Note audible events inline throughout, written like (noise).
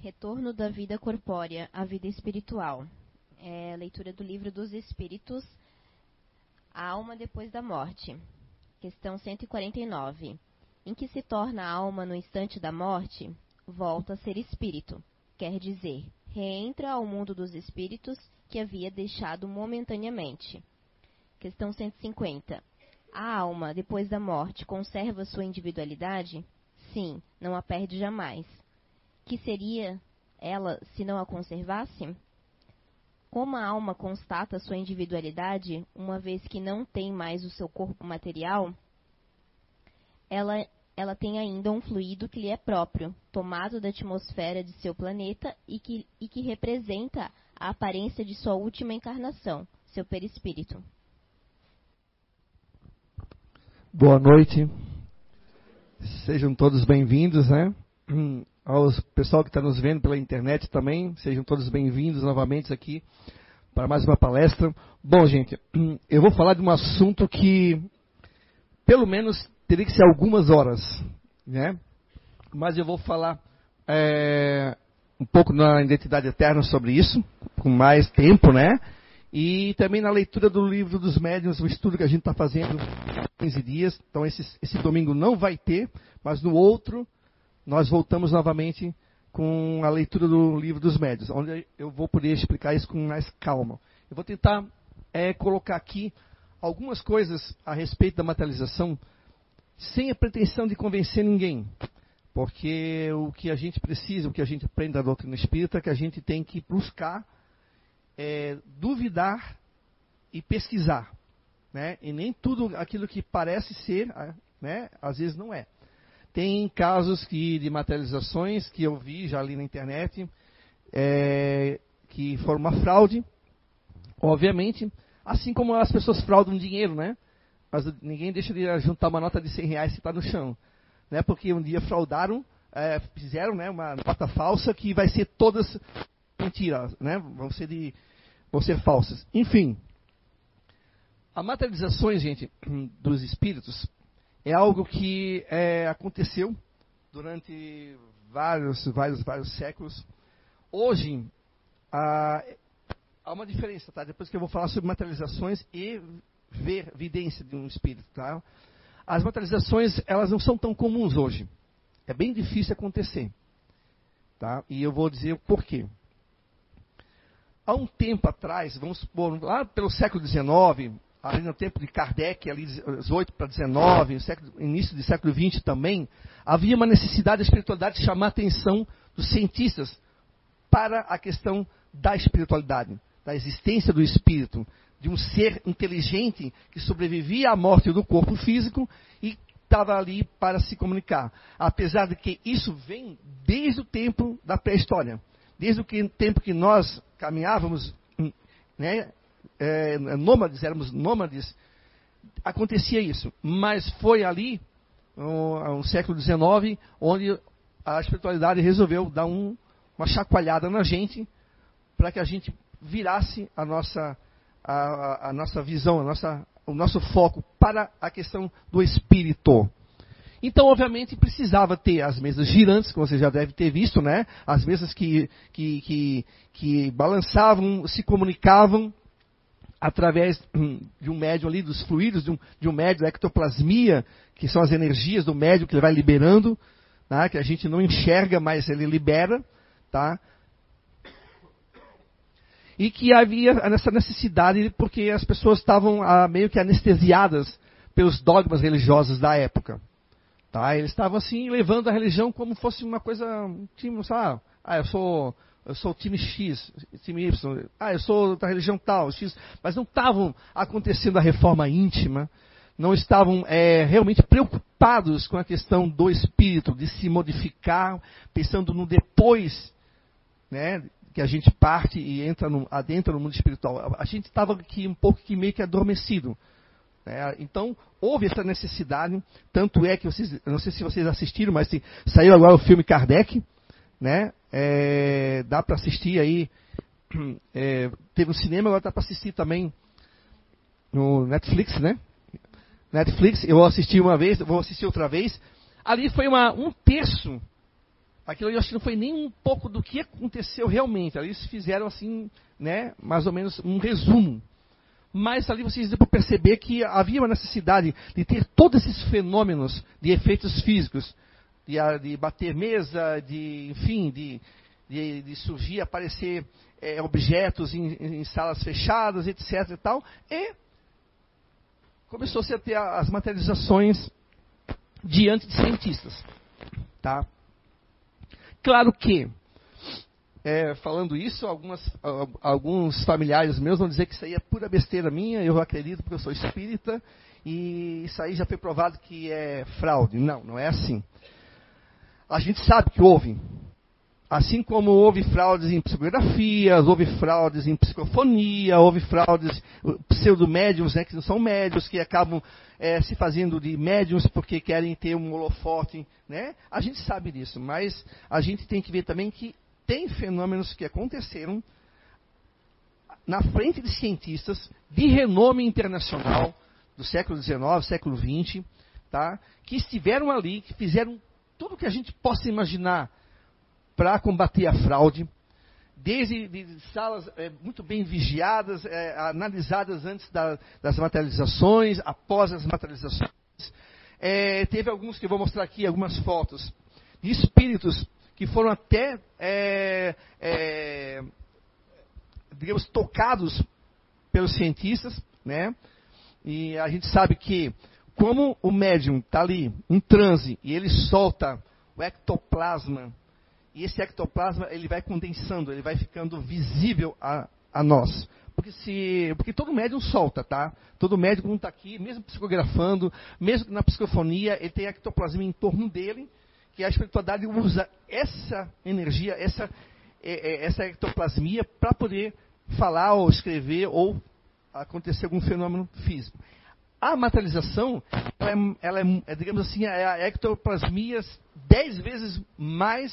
Retorno da vida corpórea à vida espiritual. É leitura do livro dos Espíritos, A Alma Depois da Morte. Questão 149. Em que se torna alma no instante da morte? Volta a ser espírito. Quer dizer, reentra ao mundo dos espíritos que havia deixado momentaneamente. Questão 150. A alma, depois da morte, conserva sua individualidade? Sim, não a perde jamais. Que seria ela se não a conservasse? Como a alma constata sua individualidade, uma vez que não tem mais o seu corpo material, ela, ela tem ainda um fluido que lhe é próprio, tomado da atmosfera de seu planeta e que, e que representa a aparência de sua última encarnação, seu perispírito. Boa noite. Sejam todos bem-vindos, né? Ao pessoal que está nos vendo pela internet também, sejam todos bem-vindos novamente aqui para mais uma palestra. Bom, gente, (clears throat) eu vou falar de um assunto que, pelo menos, teria que ser algumas horas, né? Mas eu vou falar é, um pouco na identidade eterna sobre isso, com mais tempo, né? E também na leitura do livro dos médiuns, o estudo que a gente está fazendo 15 dias. Então esse, esse domingo não vai ter, mas no outro nós voltamos novamente com a leitura do livro dos médiuns, onde eu vou poder explicar isso com mais calma. Eu vou tentar é, colocar aqui algumas coisas a respeito da materialização, sem a pretensão de convencer ninguém. Porque o que a gente precisa, o que a gente aprende da doutrina espírita, é que a gente tem que buscar é, duvidar e pesquisar. Né? E nem tudo aquilo que parece ser, né, às vezes não é. Tem casos que, de materializações que eu vi já ali na internet, é, que foram uma fraude, obviamente, assim como as pessoas fraudam dinheiro, né? Mas ninguém deixa de juntar uma nota de 100 reais que está no chão. Né? Porque um dia fraudaram, é, fizeram né, uma nota falsa que vai ser todas mentiras, né? vão ser de vão ser falsas. Enfim, a materializações, gente, (clears throat) dos espíritos é algo que é, aconteceu durante vários, vários, vários séculos. Hoje, há, uma diferença, tá? Depois que eu vou falar sobre materializações e ver evidência de um espírito, tá? As materializações, elas não são tão comuns hoje. É bem difícil acontecer, tá? E eu vou dizer o porquê há um tempo atrás, vamos supor, lá pelo século XIX, ali no tempo de Kardec, ali 18 para 19, século, início do século XX também, havia uma necessidade da espiritualidade de chamar a atenção dos cientistas para a questão da espiritualidade, da existência do espírito, de um ser inteligente que sobrevivia à morte do corpo físico e estava ali para se comunicar. Apesar de que isso vem desde o tempo da pré-história desde o tempo que nós caminhávamos, né, é, nômades, éramos nômades, acontecia isso. Mas foi ali, no, no século XIX, onde a espiritualidade resolveu dar um, uma chacoalhada na gente para que a gente virasse a nossa, a, a nossa visão, a nossa, o nosso foco para a questão do espírito. Então, obviamente, precisava ter as mesas girantes, como você já deve ter visto, né? As mesas que, que, que, que balançavam, se comunicavam através de um médium ali, dos fluidos de um, de um médium, da ectoplasmia, que são as energias do médium que ele vai liberando, tá? que a gente não enxerga, mas ele libera, tá? E que havia essa necessidade, porque as pessoas estavam ah, meio que anestesiadas pelos dogmas religiosos da época. Tá? Eles estavam assim levando a religião como fosse uma coisa, time, sabe? Ah, eu sou eu sou time X, time Y, ah, eu sou da religião tal, X, mas não estavam acontecendo a reforma íntima, não estavam é, realmente preocupados com a questão do espírito, de se modificar, pensando no depois, né, que a gente parte e entra no, adentra no mundo espiritual. A gente estava aqui um pouco que meio que adormecido. É, então, houve essa necessidade, tanto é que vocês, não sei se vocês assistiram, mas saiu agora o filme Kardec, né? É, dá para assistir aí, é, teve no cinema, agora dá para assistir também no Netflix, né? Netflix, eu assisti uma vez, vou assistir outra vez. Ali foi uma, um terço aquilo eu acho que não foi nem um pouco do que aconteceu realmente. Eles fizeram assim, né, mais ou menos um resumo. Mas ali vocês deu para perceber que havia uma necessidade de ter todos esses fenômenos de efeitos físicos, de, de bater mesa, de, enfim, de, de, de surgir, aparecer é, objetos em, em, salas fechadas, etc. e tal. E começou-se a ter as materializações diante de cientistas. Tá? Claro que, é, falando isso, algumas, alguns familiares meus vão dizer que isso aí é pura besteira minha, eu acredito porque eu sou espírita, e isso aí já foi provado que é fraude. Não, não é assim. A gente sabe que houve. Assim como houve fraudes em psicografias, houve fraudes em psicofonia, houve fraudes pseudo-médiums, né, que não são médios, que acabam é, se fazendo de médiums porque querem ter um holofote. Né? A gente sabe disso, mas a gente tem que ver também que tem fenômenos que aconteceram na frente de cientistas de renome internacional do século XIX, século XX, tá? que estiveram ali, que fizeram tudo que a gente possa imaginar para combater a fraude, desde de salas é, muito bem vigiadas, é, analisadas antes da, das materializações, após as materializações. É, teve alguns que eu vou mostrar aqui, algumas fotos, de espíritos que foram até, é, é, digamos, tocados pelos cientistas, né? E a gente sabe que, como o médium está ali em transe e ele solta o ectoplasma e esse ectoplasma ele vai condensando, ele vai ficando visível a, a nós. Porque, se, porque todo médium solta, tá? Todo médium, quando está aqui, mesmo psicografando, mesmo na psicofonia, ele tem ectoplasma em torno dele, que a espiritualidade usa essa energia, essa, é, é, essa ectoplasmia, para poder falar ou escrever ou acontecer algum fenômeno físico. A materialização, ela é, ela é digamos assim, é a ectoplasmia dez vezes mais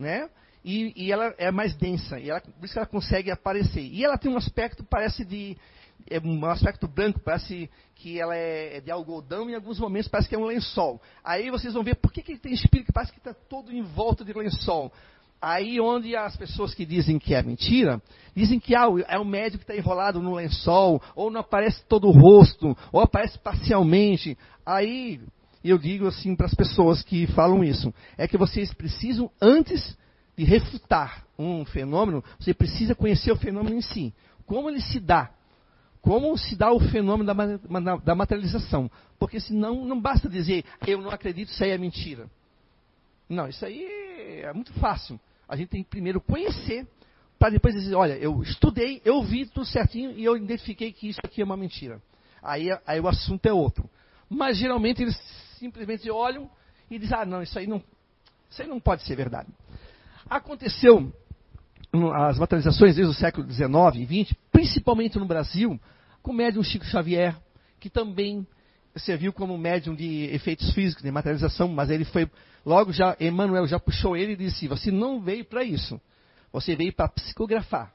né? E, e, ela é mais densa, e ela, por isso ela consegue aparecer. E ela tem um aspecto, parece de. É um aspecto branco, parece que ela é de algodão, e em alguns momentos parece que é um lençol. Aí vocês vão ver por que, que tem espírito que parece que está todo em volta de lençol. Aí onde as pessoas que dizem que é mentira, dizem que ah, é o médico que está enrolado no lençol, ou não aparece todo o rosto, ou aparece parcialmente. Aí eu digo assim para as pessoas que falam isso, é que vocês precisam, antes de refutar um fenômeno, você precisa conhecer o fenômeno em si. Como ele se dá. Como se dá o fenômeno da, da materialização. Porque senão não basta dizer, eu não acredito, isso aí é mentira. Não, isso aí é muito fácil. A gente tem que primeiro conhecer, para depois dizer, olha, eu estudei, eu vi tudo certinho e eu identifiquei que isso aqui é uma mentira. Aí, aí o assunto é outro. Mas geralmente eles simplesmente olham e dizem, ah, não, isso aí não, isso aí não pode ser verdade. Aconteceu as materializações desde o século XIX e XX, principalmente no Brasil, com o médium Chico Xavier, que também serviu como médium de efeitos físicos, de materialização, mas ele foi, logo já, Emmanuel já puxou ele e disse, você não veio para isso, você veio para psicografar.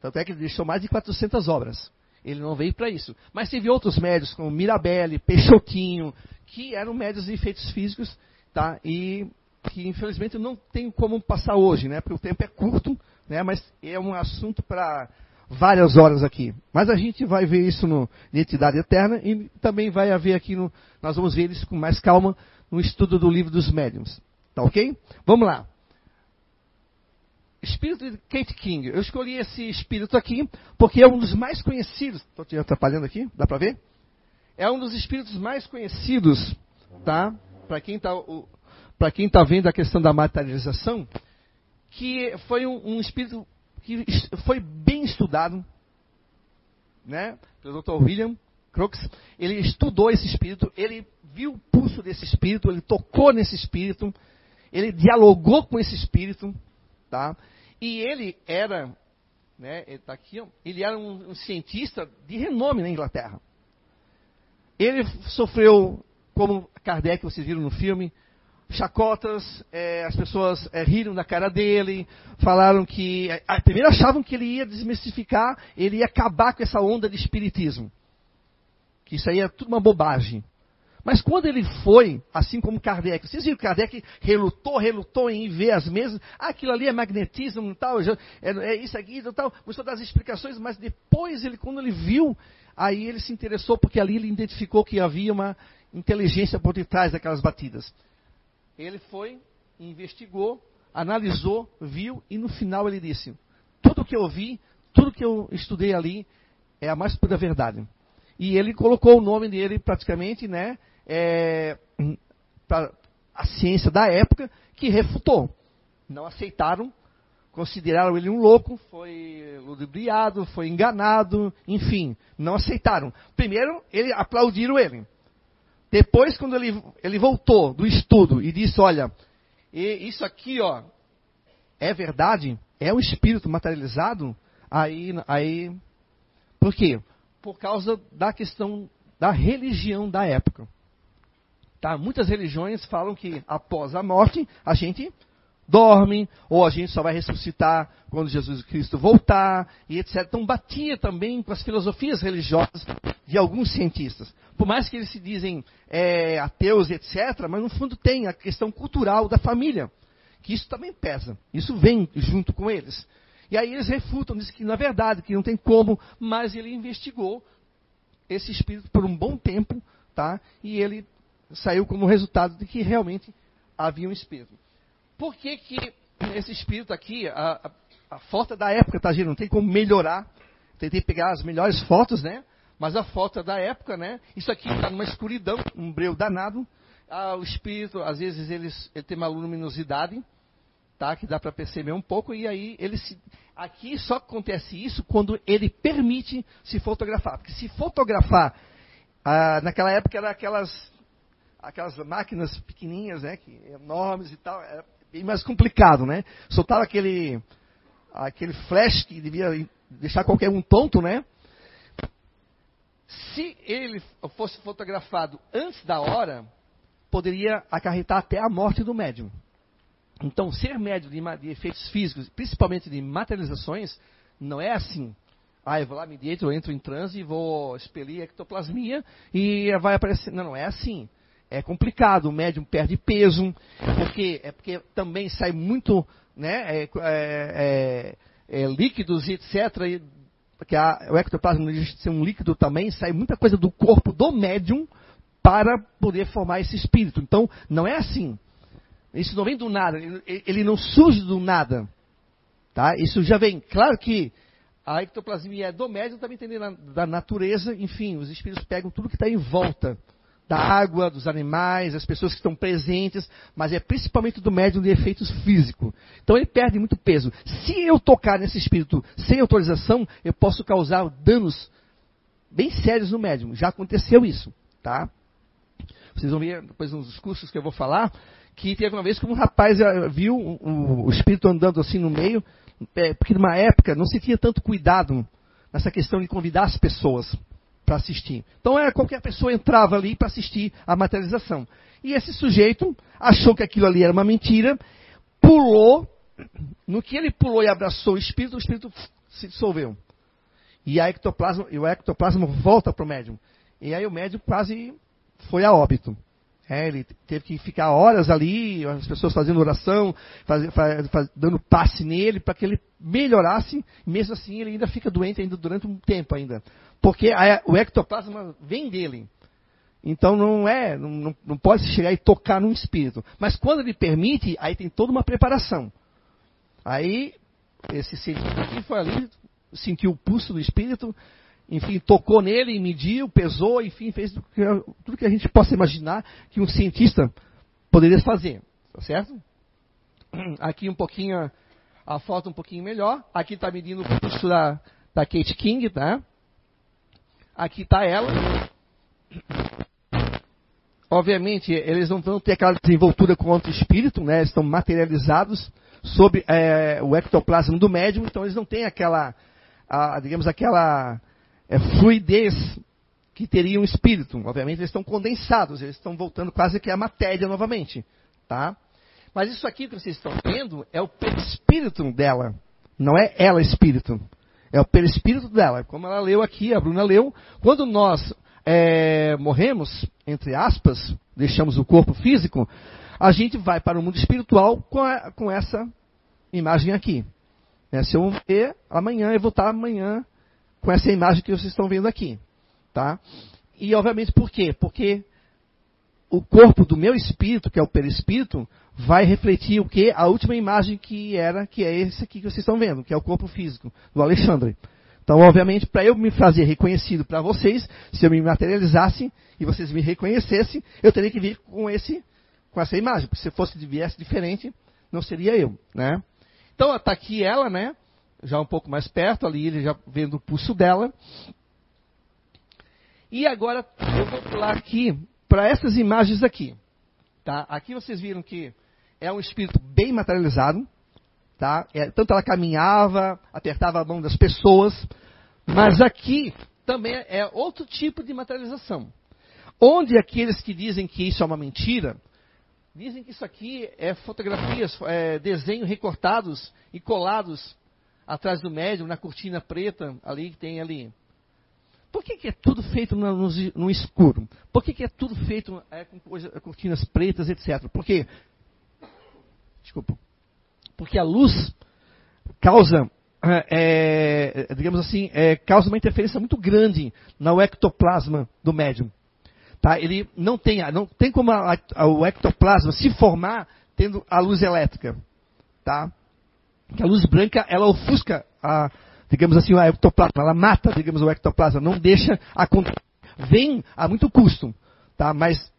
Tanto é que ele deixou mais de 400 obras. Ele não veio para isso. Mas teve outros médios, como Mirabelli, Peixotinho, que eram médios de efeitos físicos, tá? E que infelizmente não tem como passar hoje, né? Porque o tempo é curto, né? Mas é um assunto para várias horas aqui. Mas a gente vai ver isso no Identidade Eterna e também vai haver aqui no, nós vamos ver isso com mais calma no estudo do livro dos médiums. Tá ok? Vamos lá. Espírito de Kate King. Eu escolhi esse espírito aqui porque é um dos mais conhecidos. Estou te atrapalhando aqui? Dá para ver? É um dos espíritos mais conhecidos, tá? Para quem está está vendo a questão da materialização, que foi um, um, espírito que foi estudado, né? Pelo Dr. William Crookes. Ele estudou esse espírito, ele viu o pulso desse espírito, ele tocou nesse espírito, ele dialogou com esse espírito, tá? E ele era, né, ele está aqui, ele era um, um, cientista de renome na Inglaterra. Ele sofreu, como Kardec, vocês viram no filme, chacotas, é, as pessoas é, riram da cara dele, falaram que. A, primeiro achavam que ele ia desmistificar, ele ia acabar com essa onda de espiritismo. Que isso aí é tudo uma bobagem. Mas quando ele foi, assim como Kardec, vocês viram que Kardec relutou, relutou em ver as mesas, ah, aquilo ali é magnetismo tal, é, é, isso aqui tal, começou a dar as explicações, mas depois, ele, quando ele viu, aí ele se interessou, porque ali ele identificou que havia uma inteligência por detrás daquelas batidas. Ele foi, investigou, analisou, viu, e no final ele disse, tudo que eu vi, tudo que eu estudei ali, é a mais pura verdade. E ele colocou o nome dele praticamente, né, é, para a ciência da época que refutou. Não aceitaram, consideraram ele um louco, foi ludibriado, foi enganado, enfim, não aceitaram. Primeiro, ele aplaudiram ele. Depois, quando ele, ele voltou do estudo e disse, olha, isso aqui, ó, é verdade, é o espírito materializado, aí, aí, por quê? Por causa da questão da religião da época. Tá? Muitas religiões falam que após a morte a gente dorme, ou a gente só vai ressuscitar quando Jesus Cristo voltar, e etc. Então batia também com as filosofias religiosas de alguns cientistas. Por mais que eles se dizem é, ateus, etc., mas no fundo tem a questão cultural da família, que isso também pesa. Isso vem junto com eles. E aí eles refutam, dizem que na verdade, que não tem como, mas ele investigou esse espírito por um bom tempo, tá? E ele saiu como resultado de que realmente havia um espírito. Por que, que esse espírito aqui, a, a, a foto da época, tá, gente? Não tem como melhorar. Tentei pegar as melhores fotos, né? Mas a foto da época, né? Isso aqui está numa escuridão, um breu danado. Ah, o espírito, às vezes, ele, ele tem uma luminosidade, tá? Que dá para perceber um pouco. E aí, ele se, aqui só acontece isso quando ele permite se fotografar. Porque se fotografar, ah, naquela época, era aquelas aquelas máquinas pequenininhas, né, que, enormes e tal, era bem mais complicado, né? Soltava aquele, aquele flash que devia deixar qualquer um tonto, né? Se ele fosse fotografado antes da hora, poderia acarretar até a morte do médium. Então, ser médium de, de efeitos físicos, principalmente de materializações, não é assim. Ah, eu vou lá, me deito, eu entro em transe e vou expelir ectoplasmia e vai aparecer. Não, não é assim é complicado, o médium perde peso, porque, é porque também sai muito né, é, é, é, é líquidos e etc. porque a, o ectoplasma de ser um líquido também, sai muita coisa do corpo do médium para poder formar esse espírito. Então, não é assim. Isso não vem do nada, ele, ele não surge do nada. Tá? Isso já vem. Claro que a ectoplasmia é do médium, também tem da natureza, enfim, os espíritos pegam tudo que está em volta da água, dos animais, das pessoas que estão presentes, mas é principalmente do médium de efeitos físicos. Então ele perde muito peso. Se eu tocar nesse espírito sem autorização, eu posso causar danos bem sérios no médium. Já aconteceu isso, tá? Vocês vão ver depois nos cursos que eu vou falar, que teve uma vez que um rapaz eh, viu o, espírito andando assim no meio, é, porque numa época não se tinha tanto cuidado nessa questão de convidar as pessoas para assistir. Então era qualquer pessoa entrava ali para assistir a materialização. E esse sujeito achou que aquilo ali era uma mentira, pulou, no que ele pulou e abraçou o espírito, o espírito se dissolveu. E, a ectoplasma, e o ectoplasma volta para o médium. E aí o médium quase foi a óbito. É, ele teve que ficar horas ali, as pessoas fazendo oração, faz, faz, faz, dando passe nele para que ele melhorasse. Mesmo assim, ele ainda fica doente ainda durante um tempo ainda, porque a, o ectoplasma vem dele. Então não é, não, não pode chegar e tocar num espírito. Mas quando ele permite, aí tem toda uma preparação. Aí esse cientista aqui foi ali, sentiu o pulso do espírito, enfim, tocou nele, mediu, pesou, enfim, fez tudo que a gente possa imaginar que um cientista poderia fazer, tá certo? (clears throat) Aqui um pouquinho, a foto um pouquinho melhor. Aqui está medindo o pulso da, da Kate King, tá? Aqui está ela. Obviamente, eles não vão ter aquela desenvoltura com o espírito, né? Eles estão materializados sobre é, o ectoplasma do médium, então eles não têm aquela, a, digamos, aquela é, fluidez que teria um espírito. Obviamente eles estão condensados, eles estão voltando quase que à matéria novamente. Tá? Mas isso aqui que vocês estão vendo é o perispírito dela. Não é ela espírito. É o perispírito dela. Como ela leu aqui, a Bruna leu. Quando nós é, morremos, entre aspas, deixamos o corpo físico, a gente vai para o mundo espiritual com, a, com essa imagem aqui. É, se eu morrer amanhã, eu vou estar amanhã com essa imagem que vocês estão vendo aqui. Tá? E obviamente por quê? Porque o corpo do meu espírito, que é o perispírito, vai refletir o que? A última imagem que era, que é esse aqui que vocês estão vendo, que é o corpo físico do Alexandre. Então, obviamente, para eu me fazer reconhecido para vocês, se eu me materializasse e vocês me reconhecessem, eu teria que vir com esse, com essa imagem. Porque se fosse viesse diferente, não seria eu, né? Então, está aqui ela, né? Já um pouco mais perto, ali ele já vendo o pulso dela. E agora eu vou pular aqui para essas imagens aqui. Tá? Aqui vocês viram que é um espírito bem materializado. Tá? É, tanto ela caminhava, apertava a mão das pessoas, mas aqui também é outro tipo de materialização. Onde aqueles que dizem que isso é uma mentira, dizem que isso aqui é fotografias, é, desenhos recortados e colados atrás do médium, na cortina preta ali que tem ali. Por que, que é tudo feito no, no, escuro? Por que, que, é tudo feito é, com coisa, cortinas pretas, etc? Porque, desculpa, porque a luz causa, é, é, digamos assim, é, causa uma interferência muito grande no ectoplasma do médium. Tá? Ele não tem, não tem como a, a, o ectoplasma se formar tendo a luz elétrica. Tá? Que a luz branca ela ofusca a, digamos assim, o ectoplasma, ela mata, digamos, o ectoplasma, não deixa acontecer. Vem a muito custo, tá? Mas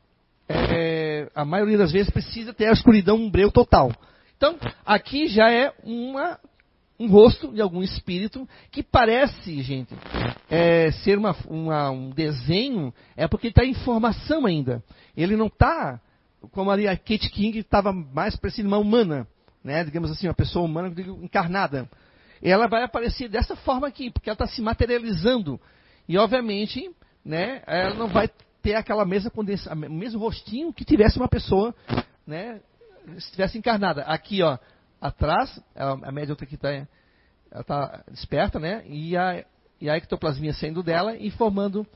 é, a maioria das vezes precisa ter a escuridão um breu total. Então, aqui já é uma, um rosto de algum espírito que parece, gente, é, ser uma, uma, um desenho, é porque está em formação ainda. Ele não está, como ali a Kate King estava mais parecendo uma humana, né? digamos assim, uma pessoa humana encarnada ela vai aparecer dessa forma aqui, porque ela está se materializando. E, obviamente, né, ela não vai ter aquela mesma condensa, o mesmo rostinho que tivesse uma pessoa, né, estivesse encarnada. Aqui, ó, atrás, a média aqui está ela tá desperta, né, e a, e a ectoplasmia saindo dela e formando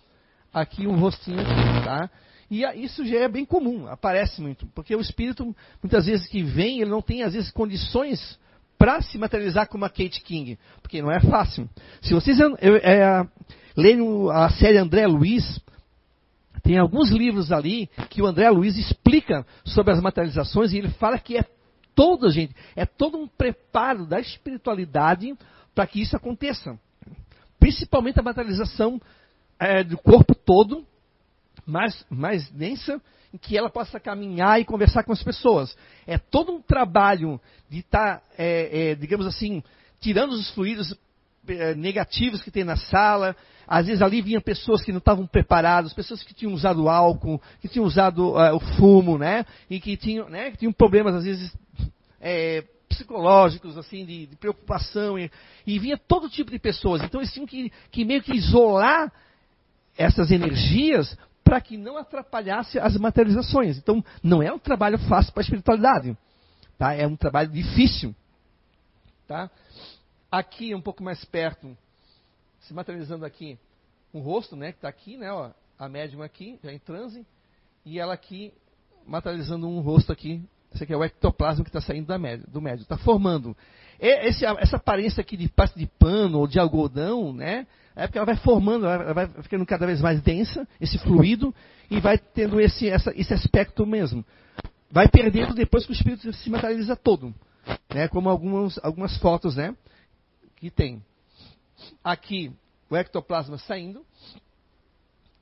aqui um rostinho, tá? E isso já é bem comum, aparece muito, porque o espírito, muitas vezes que vem, ele não tem, às vezes, condições para se materializar como a Kate King, porque não é fácil. Se vocês é, lerem a série André Luiz, tem alguns livros ali que o André Luiz explica sobre as materializações e ele fala que é todo, gente, é todo um preparo da espiritualidade para que isso aconteça. Principalmente a materialização é, do corpo todo, mais, mais densa, em que ela possa caminhar e conversar com as pessoas. É todo um trabalho de estar, tá, é, é, digamos assim, tirando os fluidos é, negativos que tem na sala. Às vezes ali vinham pessoas que não estavam preparadas, pessoas que tinham usado álcool, que tinham usado uh, o fumo, né? E que tinham, né, que tinham problemas, às vezes, é, psicológicos, assim, de, de preocupação. E, e, vinha todo tipo de pessoas. Então eles tinham que, que meio que isolar essas energias para que não atrapalhasse as materializações. Então, não é um trabalho fácil para a espiritualidade. Tá? É um trabalho difícil. Tá? Aqui, um pouco mais perto, se materializando aqui, o rosto, né, que está aqui, né, ó, a médium aqui, já em transe, e ela aqui materializando um rosto aqui. Esse aqui é o ectoplasma que está saindo do médium. Está formando. Esse, essa aparência aqui de parte de pano ou de algodão, né? É porque ela vai formando, ela vai ficando cada vez mais densa, esse fluido, e vai tendo esse, essa, esse aspecto mesmo. Vai perdendo depois que o espírito se materializa todo. Né, como algumas, algumas fotos né, que tem. Aqui, o ectoplasma saindo.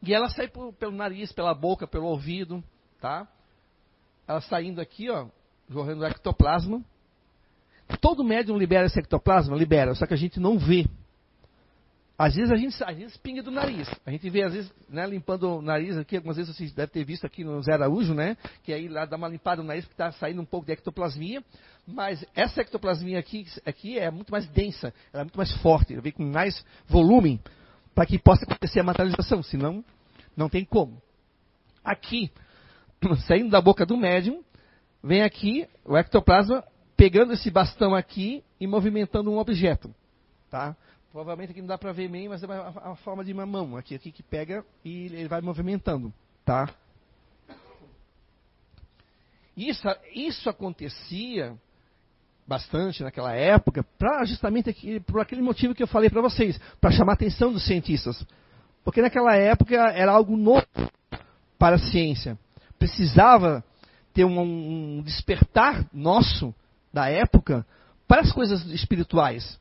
E ela sai por, pelo nariz, pela boca, pelo ouvido. Tá? Ela saindo aqui, ó, jorrando o ectoplasma. Todo médium libera esse ectoplasma? Libera, só que a gente não vê. Às vezes a gente, às vezes pinga do nariz. A gente vê, às vezes, né, limpando o nariz aqui, algumas vezes vocês devem ter visto aqui no Zé Araújo, né? Que aí lá dá uma limpada no nariz porque está saindo um pouco de ectoplasmia. Mas essa ectoplasmia aqui, aqui é muito mais densa, ela é muito mais forte, ela vem com mais volume para que possa acontecer a materialização, senão não tem como. Aqui, (coughs) saindo da boca do médium, vem aqui o ectoplasma pegando esse bastão aqui e movimentando um objeto. Tá? provavelmente aqui não dá para ver bem, mas é a, forma de uma mão aqui, aqui que pega e ele vai movimentando, tá? Isso, isso acontecia bastante naquela época, para justamente aqui, por aquele motivo que eu falei para vocês, para chamar a atenção dos cientistas. Porque naquela época era algo novo para a ciência. Precisava ter um, um despertar nosso da época para as coisas espirituais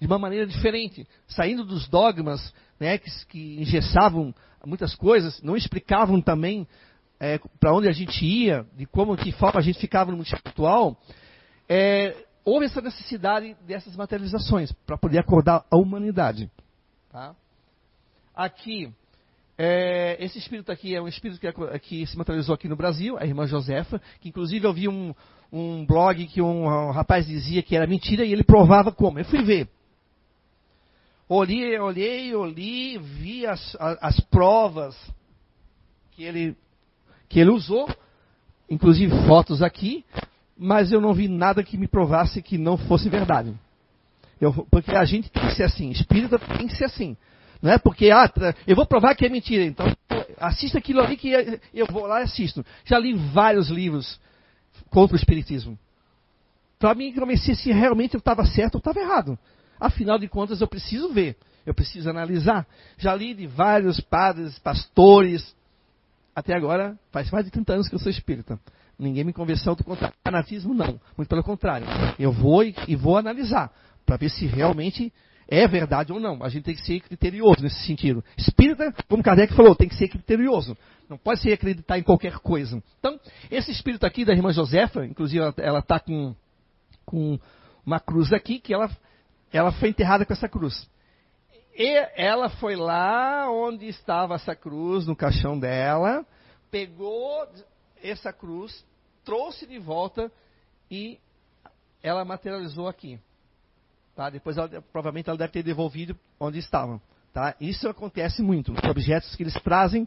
de uma maneira diferente, saindo dos dogmas né, que, que engessavam muitas coisas, não explicavam também é, para onde a gente ia, de como, que forma a gente ficava no mundo espiritual, é, houve essa necessidade dessas materializações para poder acordar a humanidade. Tá? Aqui, é, esse espírito aqui é um espírito que, que, se materializou aqui no Brasil, a irmã Josefa, que inclusive eu vi um, um blog que um, um, rapaz dizia que era mentira e ele provava como. Eu fui ver. Olhei, olhei, olhei, vi as, as provas que ele, que ele usou, inclusive fotos aqui, mas eu não vi nada que me provasse que não fosse verdade. Eu, porque a gente tem que ser assim, espírita tem que ser assim. Não é porque, ah, eu vou provar que é mentira, então assista aquilo ali que eu vou lá e assisto. Já li vários livros contra o espiritismo. Para mim, comecei se realmente eu estava certo ou estava errado. Afinal de contas, eu preciso ver, eu preciso analisar. Já li de vários padres, pastores. Até agora, faz mais de 30 anos que eu sou espírita. Ninguém me convenceu do contrário. Fanatismo, não. Muito pelo contrário. Eu vou e vou analisar, para ver se realmente é verdade ou não. A gente tem que ser criterioso nesse sentido. Espírita, como Kardec falou, tem que ser criterioso. Não pode se acreditar em qualquer coisa. Então, esse espírito aqui da irmã Josefa, inclusive ela está com, com uma cruz aqui, que ela ela foi enterrada com essa cruz. E ela foi lá onde estava essa cruz, no caixão dela, pegou essa cruz, trouxe de volta e ela materializou aqui. Tá? Depois, ela, provavelmente, ela deve ter devolvido onde estavam. Tá? Isso acontece muito. Os objetos que eles trazem,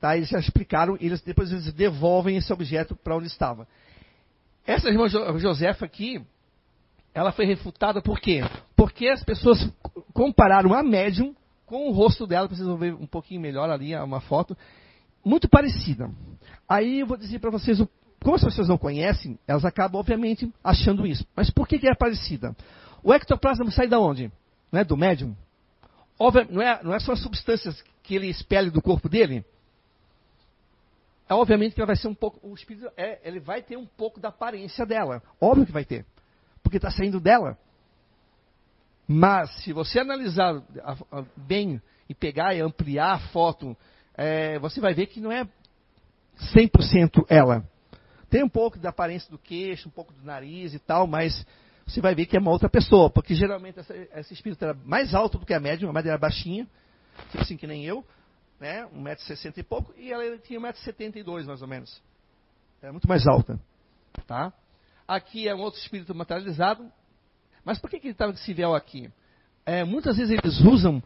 tá? eles já explicaram, eles, depois eles devolvem esse objeto para onde estava. Essa irmã Josefa aqui, ela foi refutada por quê? Porque as pessoas compararam a médium com o rosto dela, precisam ver um pouquinho melhor ali uma foto, muito parecida. Aí eu vou dizer para vocês, como as pessoas não conhecem, elas acabam obviamente achando isso. Mas por que, que é parecida? O ectoplasma sai da onde? Não é do médium? não, é, não é só as substâncias que ele espelha do corpo dele? É, obviamente que ela vai ser um pouco, o espírito é, ele vai ter um pouco da aparência dela. Óbvio que vai ter porque está saindo dela. Mas, se você analisar bem e pegar e ampliar a foto, é, você vai ver que não é 100% ela. Tem um pouco da aparência do queixo, um pouco do nariz e tal, mas você vai ver que é uma outra pessoa, porque geralmente essa, esse espírito era mais alto do que a médium, a médium era baixinha, tipo assim que nem eu, né, 1,60m e pouco, e ela tinha 1,72m mais ou menos. Era muito mais alta. Tá? Aqui é um outro espírito materializado. Mas por que, que ele estava esse véu aqui? É, muitas vezes eles usam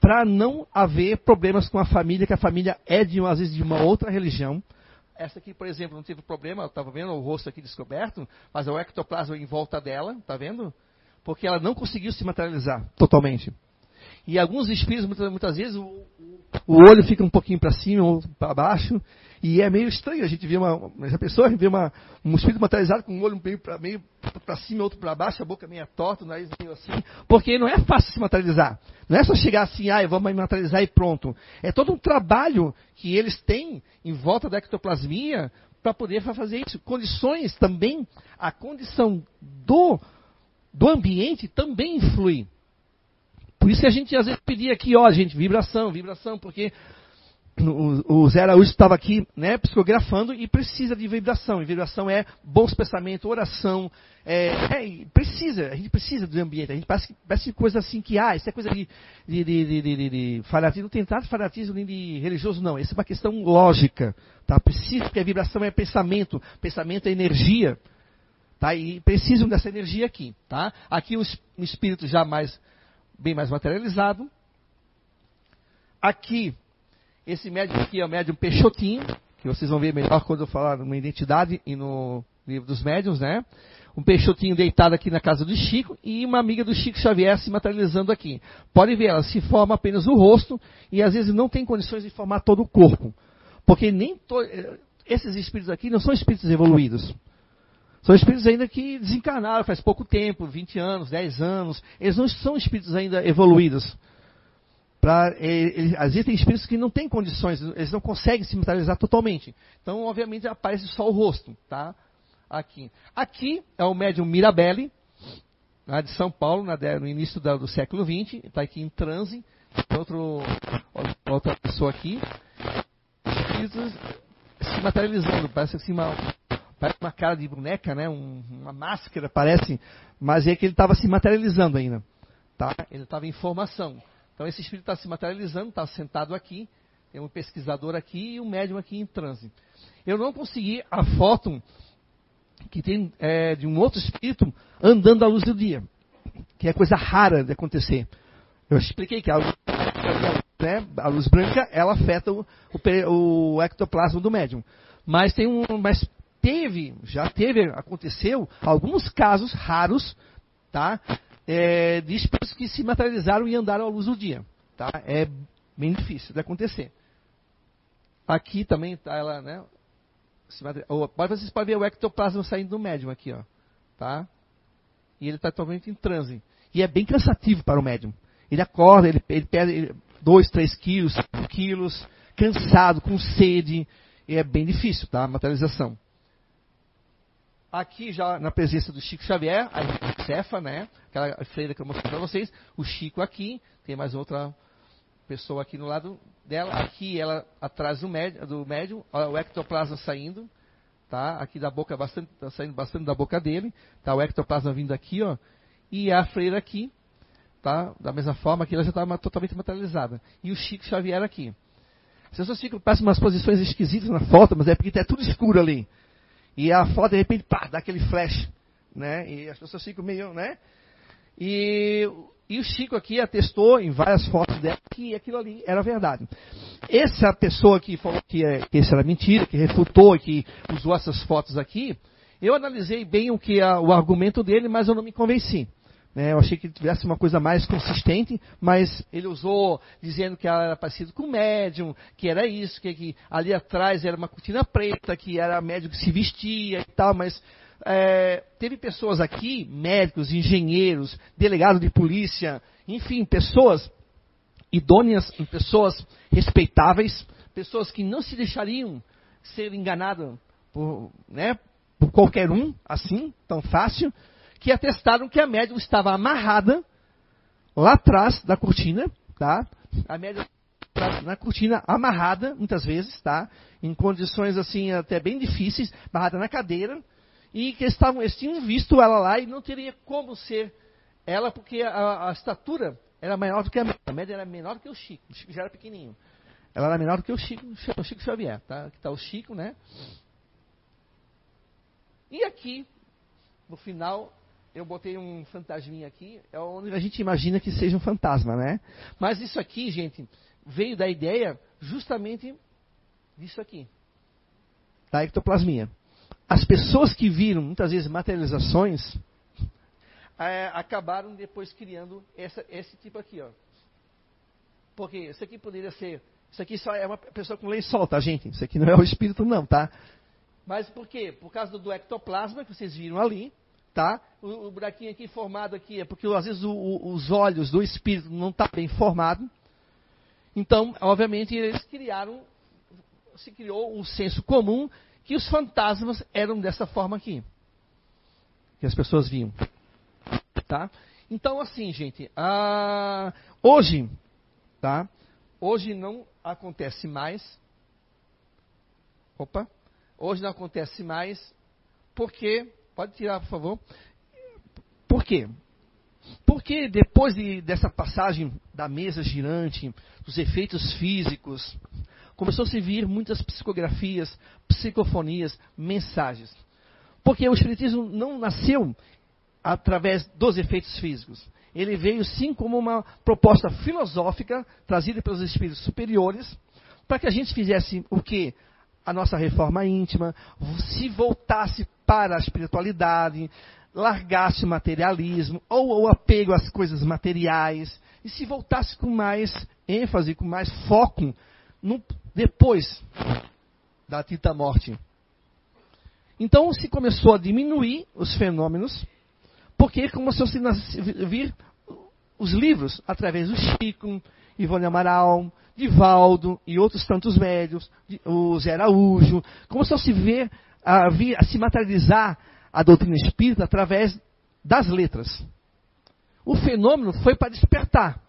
para não haver problemas com a família, que a família é de às vezes de uma outra religião. Essa aqui, por exemplo, não teve problema, estava vendo o rosto aqui descoberto, mas é o ectoplasma em volta dela, está vendo? Porque ela não conseguiu se materializar totalmente. E alguns espíritos, muitas, muitas vezes, o, o olho fica um pouquinho para cima ou para baixo, e é meio estranho a gente ver uma, essa pessoa vê uma, um espírito materializado com um olho meio para meio para cima, outro para baixo, a boca meio torta, o nariz meio assim, porque não é fácil se materializar. Não é só chegar assim, ah, me materializar e pronto. É todo um trabalho que eles têm em volta da ectoplasmia para poder fazer isso. Condições também, a condição do, do ambiente também influi. Por isso que a gente às vezes pedia aqui, ó, gente, vibração, vibração, porque o, Zé Araújo estava aqui né, psicografando e precisa de vibração. E vibração é bons pensamentos, oração. É, é, precisa, a gente precisa do ambiente. A gente parece, parece coisa assim que, ah, isso é coisa de, de, de, de, de, de fanatismo. Não tem nada de fanatismo nem de religioso, não. Isso é uma questão lógica. Tá? Precisa, porque a vibração é pensamento. Pensamento é energia. Tá? E precisam dessa energia aqui. Tá? Aqui um, um espírito já mais, bem mais materializado. Aqui esse médium aqui é o médium Peixotinho, que vocês vão ver melhor quando eu falar numa identidade e no livro dos médiums, né? um peixotinho deitado aqui na casa do Chico e uma amiga do Chico Xavier se materializando aqui. Pode ver, ela se forma apenas o rosto e às vezes não tem condições de formar todo o corpo. Porque nem to... esses espíritos aqui não são espíritos evoluídos. São espíritos ainda que desencarnaram faz pouco tempo, 20 anos, 10 anos. Eles não são espíritos ainda evoluídos. Pra, existem espíritos que não têm condições, eles não conseguem se materializar totalmente. Então, obviamente, aparece só o rosto, tá? Aqui. Aqui é o médium Mirabelli, lá de São Paulo, na, no início do século XX, está aqui em transe. Outro, outra pessoa aqui. Espíritos se materializando, parece assim uma, parece uma cara de boneca, né? Um, uma máscara, parece, mas é que ele estava se materializando ainda. Tá? Ele estava em formação. Então esse espírito está se materializando, está sentado aqui, tem um pesquisador aqui e um médium aqui em transe. Eu não consegui a foto que tem é, de um outro espírito andando à luz do dia, que é coisa rara de acontecer. Eu expliquei que a luz, né, a luz branca ela afeta o, o, o, ectoplasma do médium, mas tem um, mas teve, já teve, aconteceu alguns casos raros, tá? é, de espíritos que se materializaram e andaram à luz do dia. Tá? É bem difícil de acontecer. Aqui também está ela, né? vocês podem ver o ectoplasma saindo do médium aqui, ó. Tá? E ele está totalmente em transe. E é bem cansativo para o médium. Ele acorda, ele, ele perde 2, 3 quilos, 5 quilos, cansado, com sede. E é bem difícil, tá? A materialização. Aqui já na presença do Chico Xavier, a Cefa, né? Aquela freira que eu mostrei para vocês. O Chico aqui, tem mais outra pessoa aqui no lado dela. Aqui ela atrás do médium, do médium o ectoplasma saindo, tá? Aqui da boca bastante, tá saindo bastante da boca dele, tá? O ectoplasma vindo aqui, ó. E a freira aqui, tá? Da mesma forma que ela já está totalmente materializada. E o Chico Xavier aqui. As pessoas ficam, passam umas posições esquisitas na foto, mas é porque está tudo escuro ali. E a foto, de repente, pá, dá aquele flash, né? E as pessoas ficam meio, né? E, e o Chico aqui atestou em várias fotos dela que aquilo ali era verdade. Essa pessoa que falou que, é, que isso era mentira, que refutou, que usou essas fotos aqui, eu analisei bem o que é o argumento dele, mas eu não me convenci. Né, eu achei que ele tivesse uma coisa mais consistente, mas ele usou dizendo que ela era parecida com médium, que era isso, que, que, ali atrás era uma cortina preta, que era médium que se vestia e tal, mas é, teve pessoas aqui, médicos, engenheiros, delegados de polícia, enfim, pessoas idôneas, pessoas respeitáveis, pessoas que não se deixariam ser enganadas por, né, por qualquer um, assim, tão fácil, que atestaram que a médium estava amarrada lá atrás da cortina, tá? A médium na cortina amarrada, muitas vezes, tá? Em condições assim até bem difíceis, amarrada na cadeira, e que estavam, eles tinham visto ela lá e não teria como ser ela, porque a, a estatura era maior do que a média. A média era menor do que o Chico. O Chico já era pequenininho. Ela era menor do que o Chico, o Chico Xavier, tá? Aqui está o Chico, né? E aqui, no final, eu botei um fantasminha aqui, é onde a gente imagina que seja um fantasma, né? Mas isso aqui, gente, veio da ideia justamente disso aqui, da ectoplasmia. As pessoas que viram muitas vezes materializações (laughs) é, acabaram depois criando essa, esse tipo aqui, ó. Porque isso aqui poderia ser, isso aqui só é uma pessoa com lençol, tá, gente? Isso aqui não é o espírito, não, tá? Mas por quê? Por causa do ectoplasma que vocês viram ali, tá? O, o, buraquinho aqui formado aqui é porque às vezes o, o, os olhos do espírito não estão tá bem formados. Então, obviamente, eles criaram, se criou um senso comum que os fantasmas eram dessa forma aqui. Que as pessoas viam. Tá? Então, assim, gente, ah, hoje, tá? Hoje não acontece mais. Opa! Hoje não acontece mais porque Pode tirar, por favor. Por quê? Porque depois de, dessa passagem da mesa girante, dos efeitos físicos, começou a se vir muitas psicografias, psicofonias, mensagens. Porque o Espiritismo não nasceu através dos efeitos físicos. Ele veio sim como uma proposta filosófica trazida pelos espíritos superiores, para que a gente fizesse o que? A nossa reforma íntima, se voltasse para a espiritualidade, largasse o materialismo ou o apego às coisas materiais e se voltasse com mais ênfase, com mais foco no, depois da dita morte. Então se começou a diminuir os fenômenos, porque começou a vir os livros através do Chico, Ivone Amaral, Divaldo e outros tantos médios, o Zé Araújo, começou a se ver, a, a se materializar a doutrina espírita através das letras. O fenômeno foi para despertar,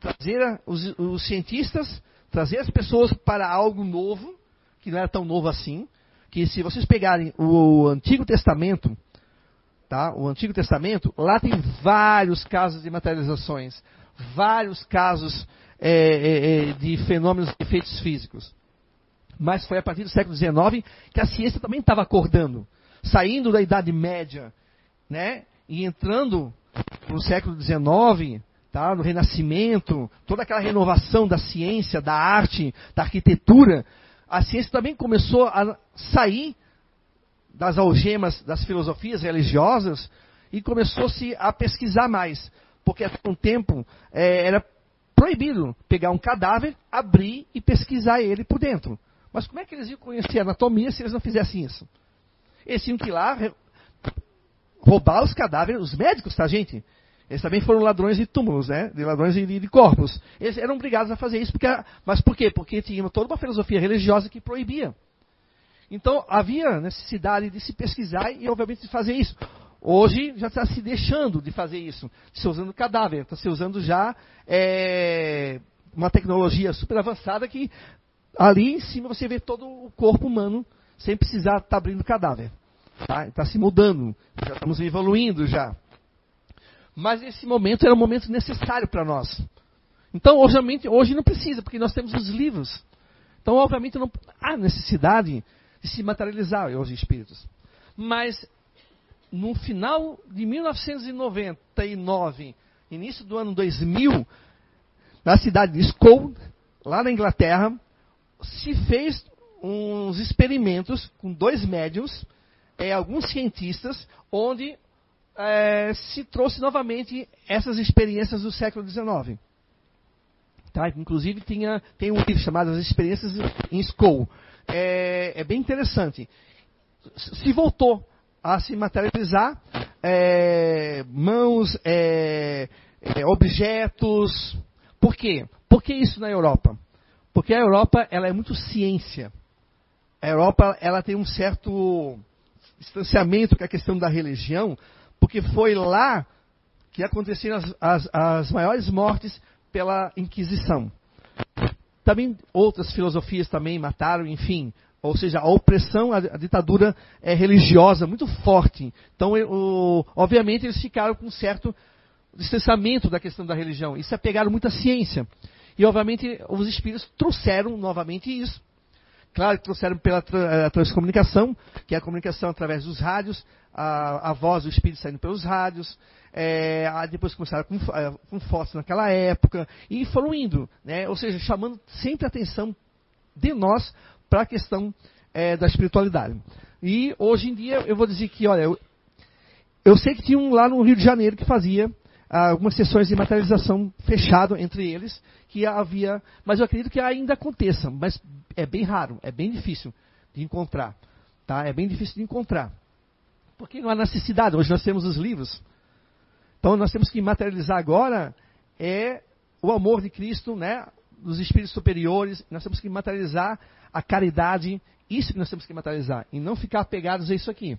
trazer os, os cientistas, trazer as pessoas para algo novo, que não era tão novo assim, que se vocês pegarem o Antigo Testamento, tá? O Antigo Testamento, lá tem vários casos de materializações, vários casos é, é, é, de fenômenos de efeitos físicos. Mas foi a partir do século XIX que a ciência também estava acordando, saindo da Idade Média, né, e entrando no século XIX, tá, no Renascimento, toda aquela renovação da ciência, da arte, da arquitetura, a ciência também começou a sair das algemas das filosofias religiosas e começou-se a pesquisar mais. Porque até um tempo é, era proibido pegar um cadáver, abrir e pesquisar ele por dentro. Mas como é que eles iam conhecer anatomia se eles não fizessem isso? Eles tinham que ir lá roubar os cadáveres, os médicos, tá, gente? Eles também foram ladrões de túmulos, né? De ladrões de, de corpos. Eles eram obrigados a fazer isso, porque, mas por quê? Porque tinha toda uma filosofia religiosa que proibia. Então havia necessidade de se pesquisar e, obviamente, de fazer isso. Hoje já está se deixando de fazer isso, se usando cadáver, está se usando já é, uma tecnologia super avançada que ali em cima você vê todo o corpo humano sem precisar estar tá abrindo cadáver. Está tá se mudando, já estamos evoluindo já. Mas esse momento era um momento necessário para nós. Então, obviamente, hoje não precisa, porque nós temos os livros. Então, obviamente, não há necessidade de se materializar os espíritos. Mas no final de 1999, início do ano 2000, na cidade de Skull, lá na Inglaterra, se fez uns experimentos com dois médiums, é, alguns cientistas, onde é, se trouxe novamente essas experiências do século XIX. Tá? Inclusive tinha, tem um livro chamado As Experiências em Skull. É, é bem interessante. Se voltou a se materializar é, mãos, é, é, objetos. Por quê? Por que isso na Europa? Porque a Europa ela é muito ciência. A Europa ela tem um certo distanciamento com a questão da religião, porque foi lá que aconteceram as, as, as maiores mortes pela Inquisição. Também outras filosofias também mataram, enfim, ou seja, a opressão, a, ditadura é religiosa muito forte. Então, o, obviamente, eles ficaram com um certo distanciamento da questão da religião e se apegaram muito ciência. E, obviamente, os espíritos trouxeram novamente isso. Claro que trouxeram pela tra transcomunicação, que é a comunicação através dos rádios, a, a voz do espírito saindo pelos rádios, é, depois começaram com, com fotos naquela época, e foram indo, né? ou seja, chamando sempre a atenção de nós para a questão é, da espiritualidade. E hoje em dia eu vou dizer que, olha, eu, eu sei que tinha um lá no Rio de Janeiro que fazia algumas sessões de materialização fechado entre eles, que havia, mas eu acredito que ainda aconteça, mas é bem raro, é bem difícil de encontrar, tá? É bem difícil de encontrar. Porque não há necessidade, hoje nós temos os livros. Então nós temos que materializar agora é o amor de Cristo, né? Dos espíritos superiores, nós temos que materializar a caridade, isso que nós temos que materializar, e não ficar apegados a isso aqui.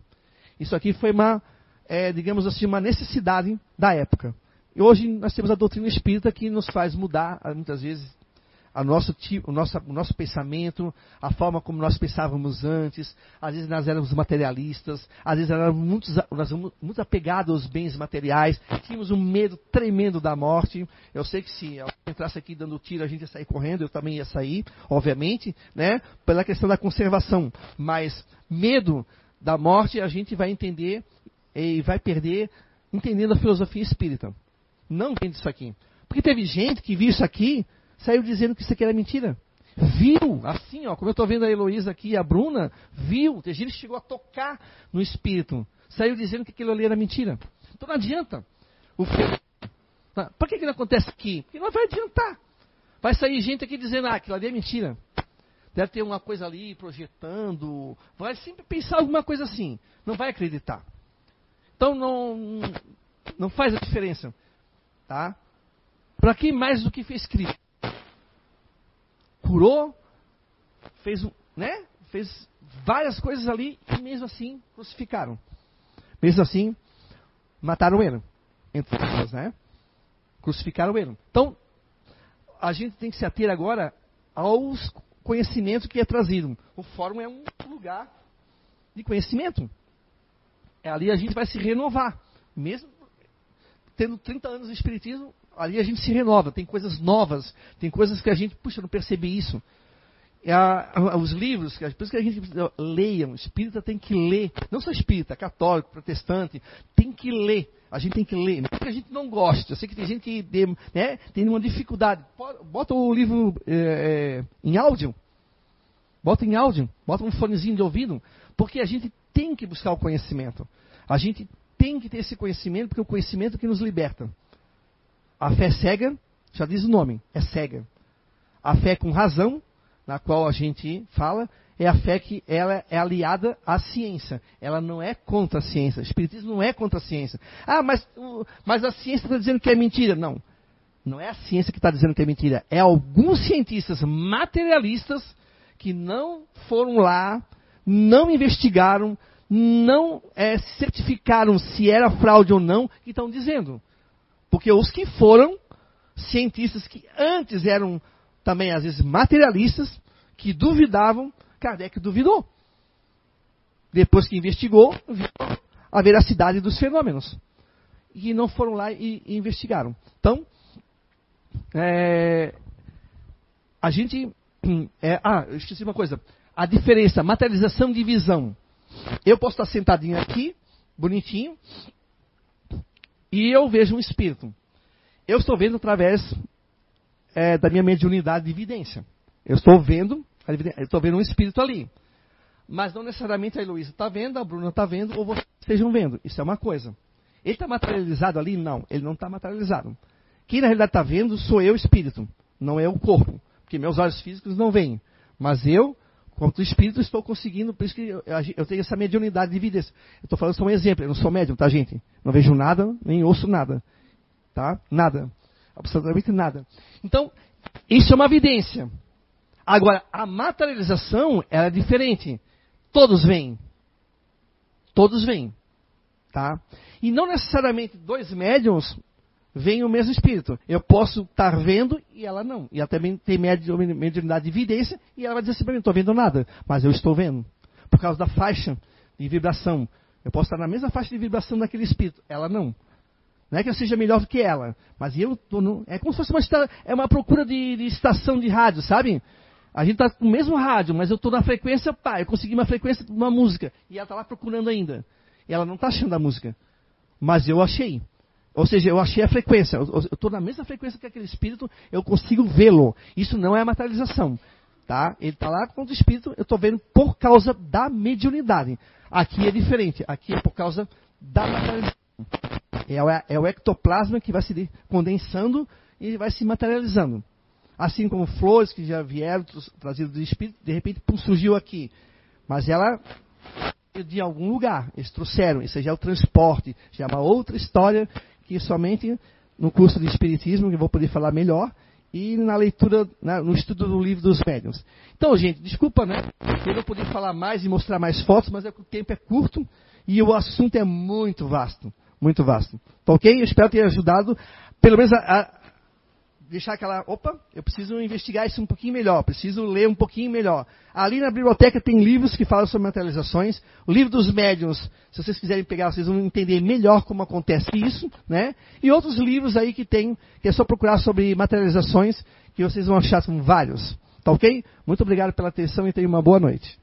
Isso aqui foi uma, é, digamos assim, uma necessidade da época. E hoje nós temos a doutrina espírita que nos faz mudar, muitas vezes, a nosso, o, nosso, o nosso pensamento, a forma como nós pensávamos antes. Às vezes nós éramos materialistas, às vezes éramos muito, nós muito apegados aos bens materiais, tínhamos um medo tremendo da morte. Eu sei que se eu entrasse aqui dando tiro, a gente ia sair correndo, eu também ia sair, obviamente, né? Pela questão da conservação. Mas medo da morte a gente vai entender e vai perder entendendo a filosofia espírita. Não entende isso aqui. Porque teve gente que viu isso aqui saiu dizendo que isso aqui era mentira. Viu, assim, ó, como eu estou vendo a Heloísa aqui e a Bruna, viu, tem gente que chegou a tocar no espírito, saiu dizendo que aquilo ali era mentira. Então não adianta. O tá? Por que, que não acontece aqui? Porque não vai adiantar. Vai sair gente aqui dizendo, ah, aquilo ali é mentira. Deve ter uma coisa ali projetando. Vai sempre pensar alguma coisa assim. Não vai acreditar. Então não, não faz a diferença. Tá? Para que mais do que fez Cristo? Curou, fez, né? fez várias coisas ali e mesmo assim crucificaram. Mesmo assim, mataram ele. Entre aspas, né? Crucificaram ele. Então, a gente tem que se ater agora aos conhecimentos que é trazido. O fórum é um lugar de conhecimento. É ali a gente vai se renovar. Mesmo tendo 30 anos de espiritismo, ali a gente se renova. Tem coisas novas, tem coisas que a gente, puxa, não percebi isso. É os livros, por isso que a gente leia, o espírita tem que ler, não só espírita, católico, protestante, tem que ler. A gente tem que ler, não é que a gente não gosta. Eu sei que tem gente que né, tem uma dificuldade. Bota o livro é, é, em áudio, bota em áudio, bota um fonezinho de ouvido, porque a gente tem que buscar o conhecimento. A gente tem que ter esse conhecimento, porque é o conhecimento que nos liberta. A fé cega, já diz o nome, é cega. A fé com razão na qual a gente fala, é a fé que ela é aliada à ciência. Ela não é contra a ciência. O Espiritismo não é contra a ciência. Ah, mas, mas a ciência está dizendo que é mentira. Não. Não é a ciência que está dizendo que é mentira. É alguns cientistas materialistas que não foram lá, não investigaram, não é, certificaram se era fraude ou não, que estão dizendo. Porque os que foram cientistas que antes eram também às vezes materialistas, que duvidavam, Kardec duvidou. Depois que investigou, viu a veracidade dos fenômenos. E não foram lá e, e investigaram. Então, é, a gente. (clears throat) É, ah, eu esqueci uma coisa. A diferença, materialização de visão. Eu posso estar sentadinho aqui, bonitinho, e eu vejo um espírito. Eu estou vendo através é, da minha mediunidade de evidência. Eu estou vendo, eu estou vendo um espírito ali. Mas não necessariamente a Heloísa está vendo, a Bruna está vendo, ou vocês estejam vendo. Isso é uma coisa. Ele está materializado ali? Não, ele não está materializado. Quem na realidade está vendo sou eu, espírito, não é o corpo. Porque meus olhos físicos não veem. Mas eu, quanto espírito, estou conseguindo, por isso que eu, tenho essa mediunidade de evidência. Eu estou falando só um exemplo, eu não sou médium, tá, gente? Não vejo nada, nem ouço nada. Tá? Nada absolutamente nada. Então, isso é uma evidência. Agora, a materialização é diferente. Todos vêm. Todos vêm. Tá? E não necessariamente dois médiums veem o mesmo espírito. Eu posso estar vendo e ela não. E ela também tem mediunidade de evidência e ela vai dizer assim para mim, não estou vendo nada. Mas eu estou vendo. Por causa da faixa de vibração. Eu posso estar na mesma faixa de vibração daquele espírito. Ela não. Não é que eu seja melhor do que ela, mas eu tô no, é como se fosse uma, é uma procura de, de estação de rádio, sabe? A gente está com o mesmo rádio, mas eu estou na frequência, pá, eu consegui uma frequência de uma música. E ela está lá procurando ainda. E ela não está achando a música. Mas eu achei. Ou seja, eu achei a frequência. Eu estou na mesma frequência que aquele espírito, eu consigo vê-lo. Isso não é a materialização. Tá? Ele está lá com o espírito, eu estou vendo por causa da mediunidade. Aqui é diferente. Aqui é por causa da materialização. É o, é o ectoplasma que vai se condensando e vai se materializando. Assim como flores que já vieram trazidas do espírito, de repente pum, surgiu aqui. Mas ela de algum lugar, eles trouxeram, isso já é o transporte, já é uma outra história que somente no curso de Espiritismo, que eu vou poder falar melhor, e na leitura, no estudo do livro dos médiuns. Então, gente, desculpa, né? Eu não poder falar mais e mostrar mais fotos, mas é o tempo é curto e o assunto é muito vasto muito vasto. Tá ok? Eu espero ter ajudado, pelo menos a deixar aquela, opa, eu preciso investigar isso um pouquinho melhor, preciso ler um pouquinho melhor. Ali na biblioteca tem livros que falam sobre materializações, o livro dos médiuns, se vocês quiserem pegar, vocês vão entender melhor como acontece isso, né? E outros livros aí que tem, que é só procurar sobre materializações, que vocês vão achar, são vários. Tá ok? Muito obrigado pela atenção e tenham uma boa noite.